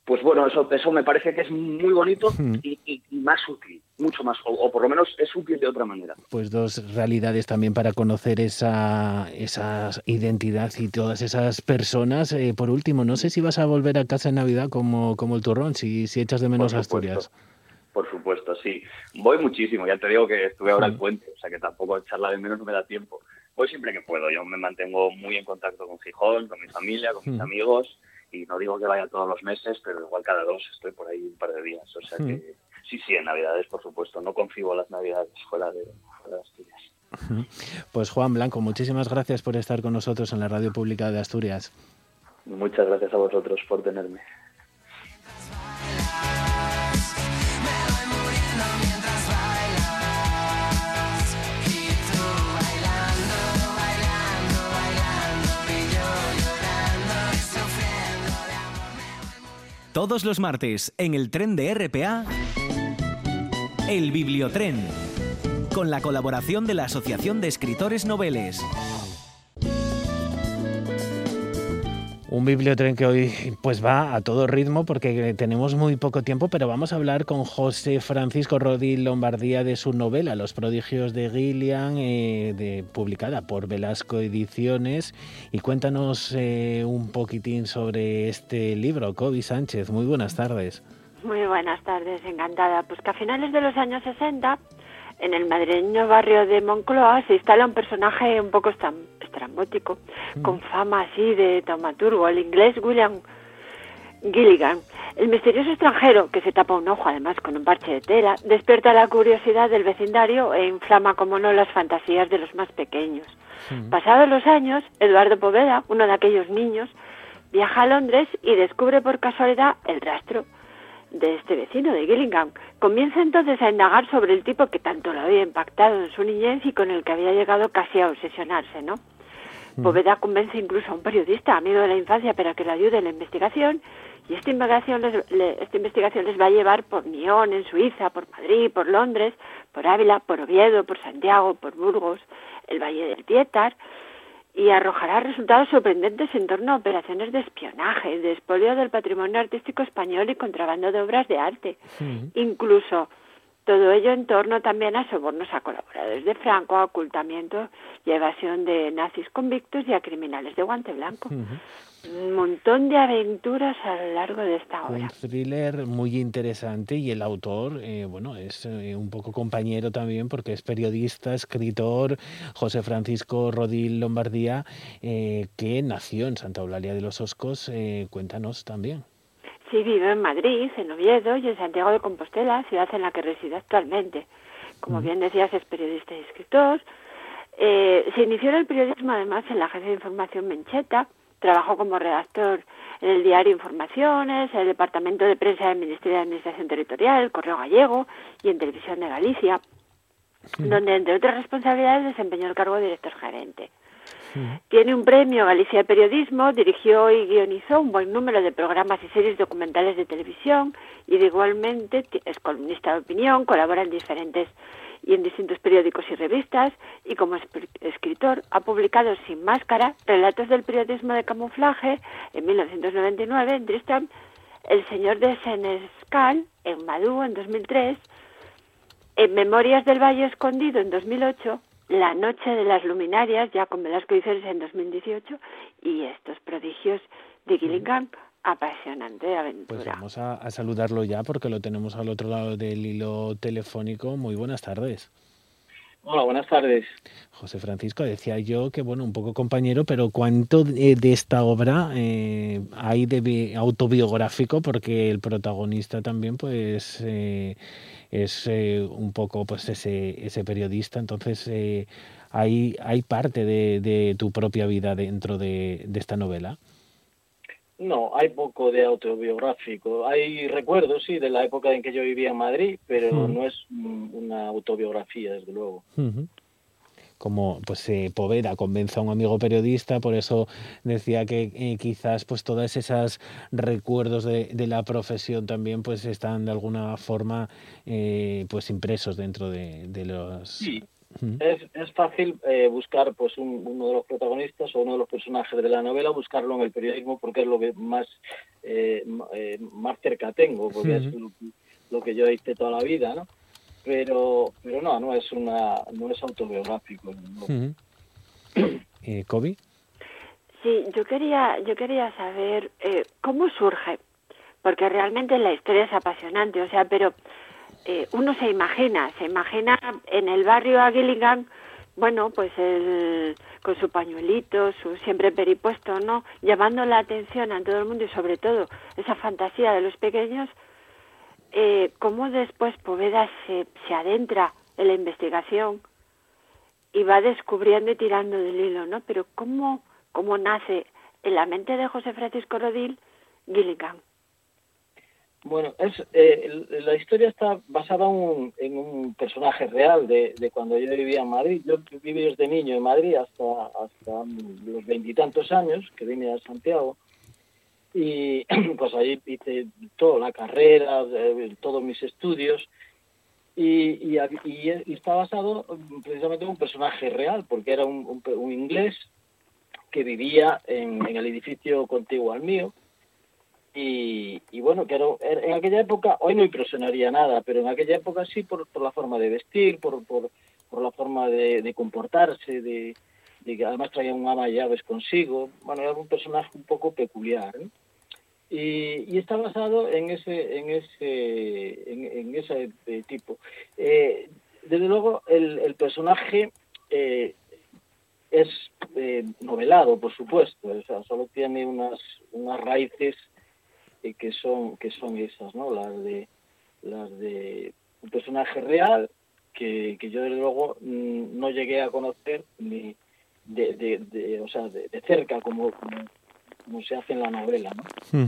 pues bueno, eso, eso me parece que es muy bonito y, y, y más útil, mucho más, o, o, por lo menos es útil de otra manera. Pues dos realidades también para conocer esa, esa identidad y todas esas personas. Eh, por último, no sé si vas a volver a casa en Navidad como, como el turrón, si, si echas de menos Asturias. Por supuesto, sí. Voy muchísimo, ya te digo que estuve ahora en puente, o sea que tampoco echarla de menos no me da tiempo. Voy siempre que puedo, yo me mantengo muy en contacto con Gijón, con mi familia, con mis amigos y no digo que vaya todos los meses, pero igual cada dos estoy por ahí un par de días. O sea que sí, sí, en Navidades, por supuesto. No concibo las Navidades fuera de, fuera de Asturias. Pues Juan Blanco, muchísimas gracias por estar con nosotros en la Radio Pública de Asturias. Muchas gracias a vosotros por tenerme. Todos los martes en el tren de RPA, El Bibliotren, con la colaboración de la Asociación de Escritores Noveles. Un bibliotren que hoy pues va a todo ritmo porque tenemos muy poco tiempo, pero vamos a hablar con José Francisco Rodil Lombardía de su novela Los prodigios de Gillian, eh, de, publicada por Velasco Ediciones. Y cuéntanos eh, un poquitín sobre este libro, Kobe Sánchez. Muy buenas tardes. Muy buenas tardes, encantada. Pues que a finales de los años 60 en el madrileño barrio de Moncloa se instala un personaje un poco estrambótico, mm. con fama así de taumaturgo, el inglés William Gilligan. El misterioso extranjero, que se tapa un ojo además con un parche de tela, despierta la curiosidad del vecindario e inflama, como no, las fantasías de los más pequeños. Mm. Pasados los años, Eduardo Poveda, uno de aquellos niños, viaja a Londres y descubre por casualidad el rastro de este vecino de Gillingham. Comienza entonces a indagar sobre el tipo que tanto lo había impactado en su niñez y con el que había llegado casi a obsesionarse, ¿no? Mm. Poveda convence incluso a un periodista, amigo de la infancia, para que lo ayude en la investigación y esta investigación les, le, esta investigación les va a llevar por Nyon, en Suiza, por Madrid, por Londres, por Ávila, por Oviedo, por Santiago, por Burgos, el Valle del Tietar, y arrojará resultados sorprendentes en torno a operaciones de espionaje, de expolio del patrimonio artístico español y contrabando de obras de arte. Sí. Incluso todo ello en torno también a sobornos a colaboradores de Franco, a ocultamiento y evasión de nazis convictos y a criminales de guante blanco. Uh -huh. Un montón de aventuras a lo largo de esta obra. Un thriller muy interesante y el autor, eh, bueno, es eh, un poco compañero también porque es periodista, escritor, José Francisco Rodil Lombardía, eh, que nació en Santa Eulalia de los Oscos. cuéntanos también. Sí, vive en Madrid, en Oviedo y en Santiago de Compostela, ciudad en la que reside actualmente. Como bien decías, es periodista y escritor. Eh, se inició en el periodismo además en la agencia de información Mencheta, trabajó como redactor en el diario Informaciones, en el departamento de prensa del Ministerio de Administración Territorial, el Correo Gallego y en Televisión de Galicia, sí. donde entre otras responsabilidades desempeñó el cargo de director gerente. Tiene un premio Galicia de Periodismo, dirigió y guionizó un buen número de programas y series documentales de televisión y igualmente es columnista de opinión, colabora en diferentes y en distintos periódicos y revistas y como escritor ha publicado Sin Máscara, Relatos del Periodismo de Camuflaje en 1999 en Tristram, El Señor de Senescal en Madú en 2003, en Memorias del Valle Escondido en 2008 la Noche de las Luminarias, ya con Velasco y Ceres en 2018, y estos prodigios de Gillingham apasionante aventura. Pues vamos a, a saludarlo ya porque lo tenemos al otro lado del hilo telefónico. Muy buenas tardes. Hola, buenas tardes. José Francisco, decía yo que, bueno, un poco compañero, pero ¿cuánto de, de esta obra eh, hay de bi- autobiográfico? Porque el protagonista también, pues, eh, es eh, un poco, pues, ese, ese periodista. Entonces, eh, hay, hay parte de, de tu propia vida dentro de, de esta novela. No, hay poco de autobiográfico. Hay recuerdos, sí, de la época en que yo vivía en Madrid, pero Mm. no es una autobiografía, desde luego. Como pues eh, Poveda convence a un amigo periodista, por eso decía que eh, quizás pues todas esas recuerdos de, de la profesión también pues están de alguna forma eh, pues impresos dentro de, de los Sí. Es, es fácil eh, buscar pues un- uno de los protagonistas o uno de los personajes de la novela, buscarlo en el periodismo porque es lo que más eh, más cerca tengo, porque es lo, lo que yo hice toda la vida, ¿no? Pero pero no, no es una no es autobiográfico. no. Eh, Kobe, Sí, yo quería, yo quería saber eh, cómo surge, porque realmente la historia es apasionante, o sea, pero eh, uno se imagina, se imagina en el barrio a Gilligan, bueno, pues el, con su pañuelito, su siempre peripuesto, ¿no? Llamando la atención a todo el mundo y sobre todo esa fantasía de los pequeños, eh, cómo después Poveda se, se adentra en la investigación y va descubriendo y tirando del hilo, ¿no? Pero cómo, cómo nace en la mente de José Francisco Rodil Gilligan. Bueno, es, eh, la historia está basada en un, personaje real de, de cuando yo vivía en Madrid. Yo viví desde niño en Madrid hasta, hasta los veintitantos años que vine a Santiago. Y pues ahí hice toda la carrera, eh, todos mis estudios. Y, y, está basado precisamente en un personaje real, porque era un, un, un inglés que vivía en, el edificio contiguo al mío y, bueno, que era, era- en aquella época, hoy no impresionaría nada, pero en aquella época sí por, la forma de vestir, por, por, la forma de, comportarse, de, que además traía un ama llaves consigo. Bueno, era un personaje un poco peculiar. ¿no? Y, y está basado en ese, en ese, en, ese eh, tipo. Eh, desde luego, el, el personaje eh, es eh, novelado, por supuesto, o sea, solo tiene unas, unas raíces eh, que son que son esas, ¿no? Las de las de un personaje real que, que yo desde luego mm, no llegué a conocer ni de, de, de- o sea, de, de cerca como como se hace en la novela, ¿no?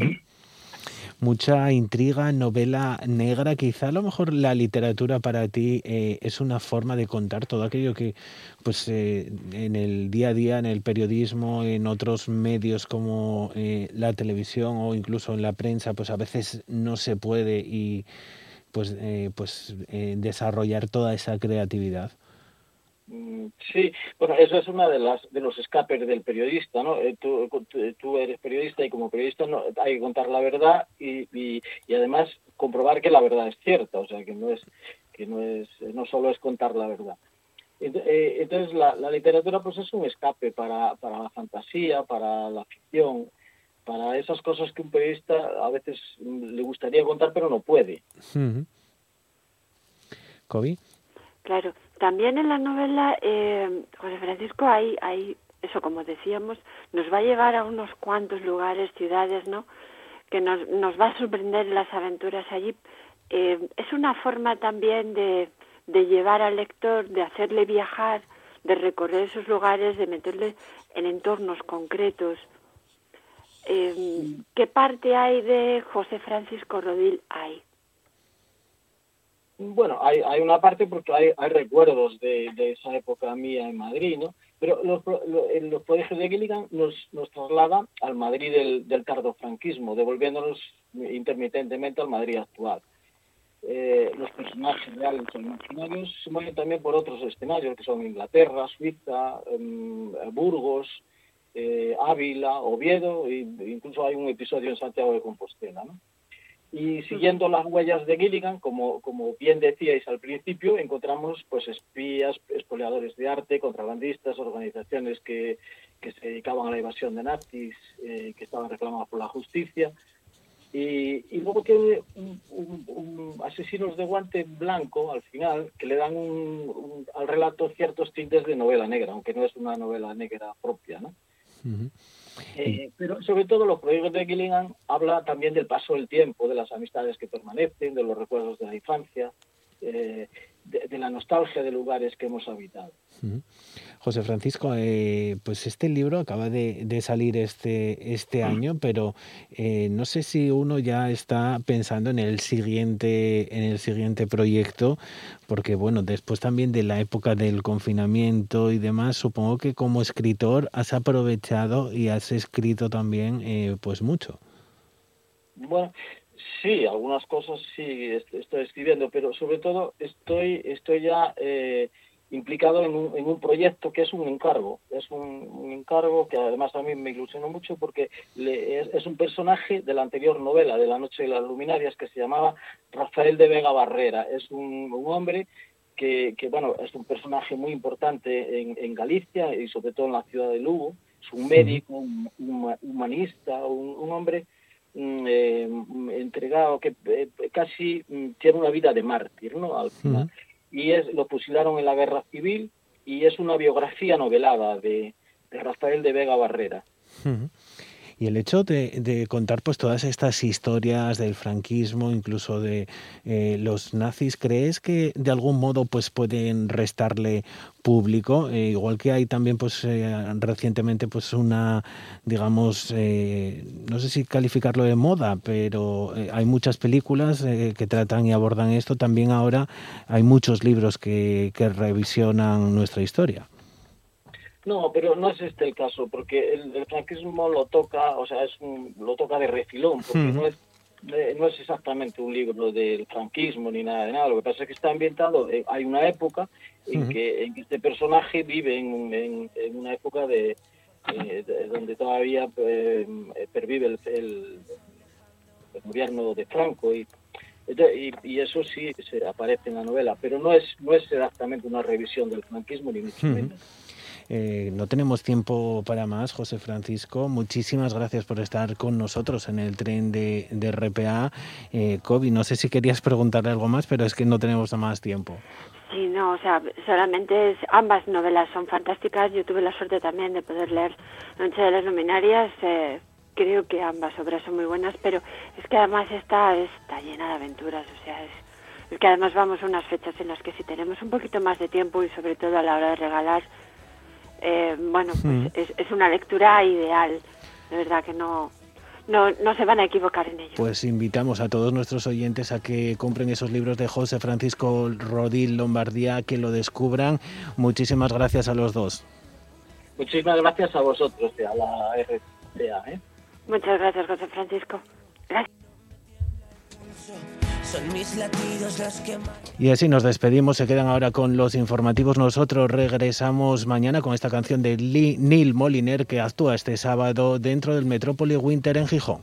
Mucha intriga, novela negra. Quizá a lo mejor la literatura para ti eh, es una forma de contar todo aquello que, pues, eh, en el día a día, en el periodismo, en otros medios como eh, la televisión o incluso en la prensa, pues a veces no se puede y, pues, eh, pues desarrollar toda esa creatividad. Mm, Sí, bueno, eso es una de las de los escapes del periodista, ¿no? Eh, Tú, eres periodista y como periodista no, hay que contar la verdad y, y, y además comprobar que la verdad es cierta, o sea que no es que no es no solo es contar la verdad. Eh, Entonces la, la literatura pues es un escape para, para la fantasía, para la ficción, para esas cosas que un periodista a veces mm, le gustaría contar pero no puede. Kobe. Claro, también en la novela, eh, José Francisco, hay, hay, eso como decíamos, nos va a llevar a unos cuantos lugares, ciudades, ¿no? Que nos, nos va a sorprender en las aventuras allí. Eh, es una forma también de, de llevar al lector, de hacerle viajar, de recorrer esos lugares, de meterle en entornos concretos. Eh, ¿Qué parte hay de José Francisco Rodil? Hay. Bueno, hay, hay una parte porque hay, hay recuerdos de, esa época mía en Madrid, ¿no? Pero los, los prodigios de Gilligan nos, nos traslada al Madrid del, del tardofranquismo, devolviéndonos intermitentemente al Madrid actual. Eh, los personajes reales o imaginarios se también por otros escenarios, que son Inglaterra, Suiza, em, Burgos, eh, Ávila, Oviedo, e incluso hay un episodio en Santiago de Compostela, ¿no? Y siguiendo las huellas de Gilligan, como, como bien decíais al principio, encontramos pues espías, expoliadores de arte, contrabandistas, organizaciones que, que se dedicaban a la evasión de nazis, eh, que estaban reclamadas por la justicia. Y, y luego tiene un, un- un asesinos de guante blanco al final, que le dan un- un- al relato ciertos tintes de novela negra, aunque no es una novela negra propia, ¿no? Eh, pero sobre todo los proyectos de Gilligan habla también del paso del tiempo, de las amistades que permanecen, de los recuerdos de la infancia, eh, de, de la nostalgia de lugares que hemos habitado. José Francisco, eh, pues este libro acaba de, de salir este, este año, pero eh, no sé si uno ya está pensando en el siguiente, en el siguiente proyecto, porque bueno, después también de la época del confinamiento y demás, supongo que como escritor has aprovechado y has escrito también eh, pues mucho. Bueno, sí, algunas cosas sí est- estoy escribiendo, pero sobre todo estoy, estoy ya eh, implicado en un, en un proyecto que es un encargo. Es un, un encargo que además a mí me ilusionó mucho porque le- es, es un personaje de la anterior novela, de La Noche de las Luminarias, que se llamaba Rafael de Vega Barrera. Es un, un hombre que, que, bueno, es un personaje muy importante en, en Galicia y sobre todo en la ciudad de Lugo. Es un médico, un, humanista, un, hombre eh, mm, entregado que eh, casi mm, tiene una vida de mártir, ¿no? Al final. Y es, lo fusilaron en la guerra civil y es una biografía novelada de, de Rafael de Vega Barrera. Y el hecho de, de contar pues todas estas historias del franquismo, incluso de eh, los nazis, ¿crees que de algún modo pues pueden restarle público? Eh, igual que hay también pues eh, recientemente pues una, digamos, eh, no sé si calificarlo de moda, pero hay muchas películas que tratan y abordan esto. También ahora hay muchos libros que revisionan nuestra historia. No, pero no es este el caso, porque el, el franquismo lo toca, o sea, es un, lo toca de refilón, porque no es no es exactamente un libro del franquismo ni nada de nada. Lo que pasa es que está ambientado, eh, hay una época en, que, en que este personaje vive en, en- en una época de, eh, de- donde todavía eh, pervive el, el- el gobierno de Franco y, y, y eso sí se aparece en la novela, pero no es no es exactamente una revisión del franquismo ni mucho menos. Eh, no tenemos tiempo para más, José Francisco. Muchísimas gracias por estar con nosotros en el tren de, de RPA. Eh, Kobe, no sé si querías preguntarle algo más, pero es que no tenemos más tiempo. Sí, no, o sea, solamente es, ambas novelas son fantásticas. Yo tuve la suerte también de poder leer Noche de las Luminarias. eh, creo que ambas obras son muy buenas, pero es que además esta está llena de aventuras, o sea, es, es que además vamos a unas fechas en las que si tenemos un poquito más de tiempo y sobre todo a la hora de regalar, eh, bueno, pues Mm. es, es una lectura ideal. De verdad que no, no, no se van a equivocar en ello. Pues invitamos a todos nuestros oyentes a que compren esos libros de José Francisco Rodil Lombardía, que lo descubran. Muchísimas gracias a los dos. Muchísimas gracias a vosotros, a la RCA. ¿eh? Muchas gracias, José Francisco. Gracias. Son mis latidos los que Y así nos despedimos, se quedan ahora con los informativos. Nosotros regresamos mañana con esta canción de Neil Moliner que actúa este sábado dentro del Metrópoli Winter en Gijón.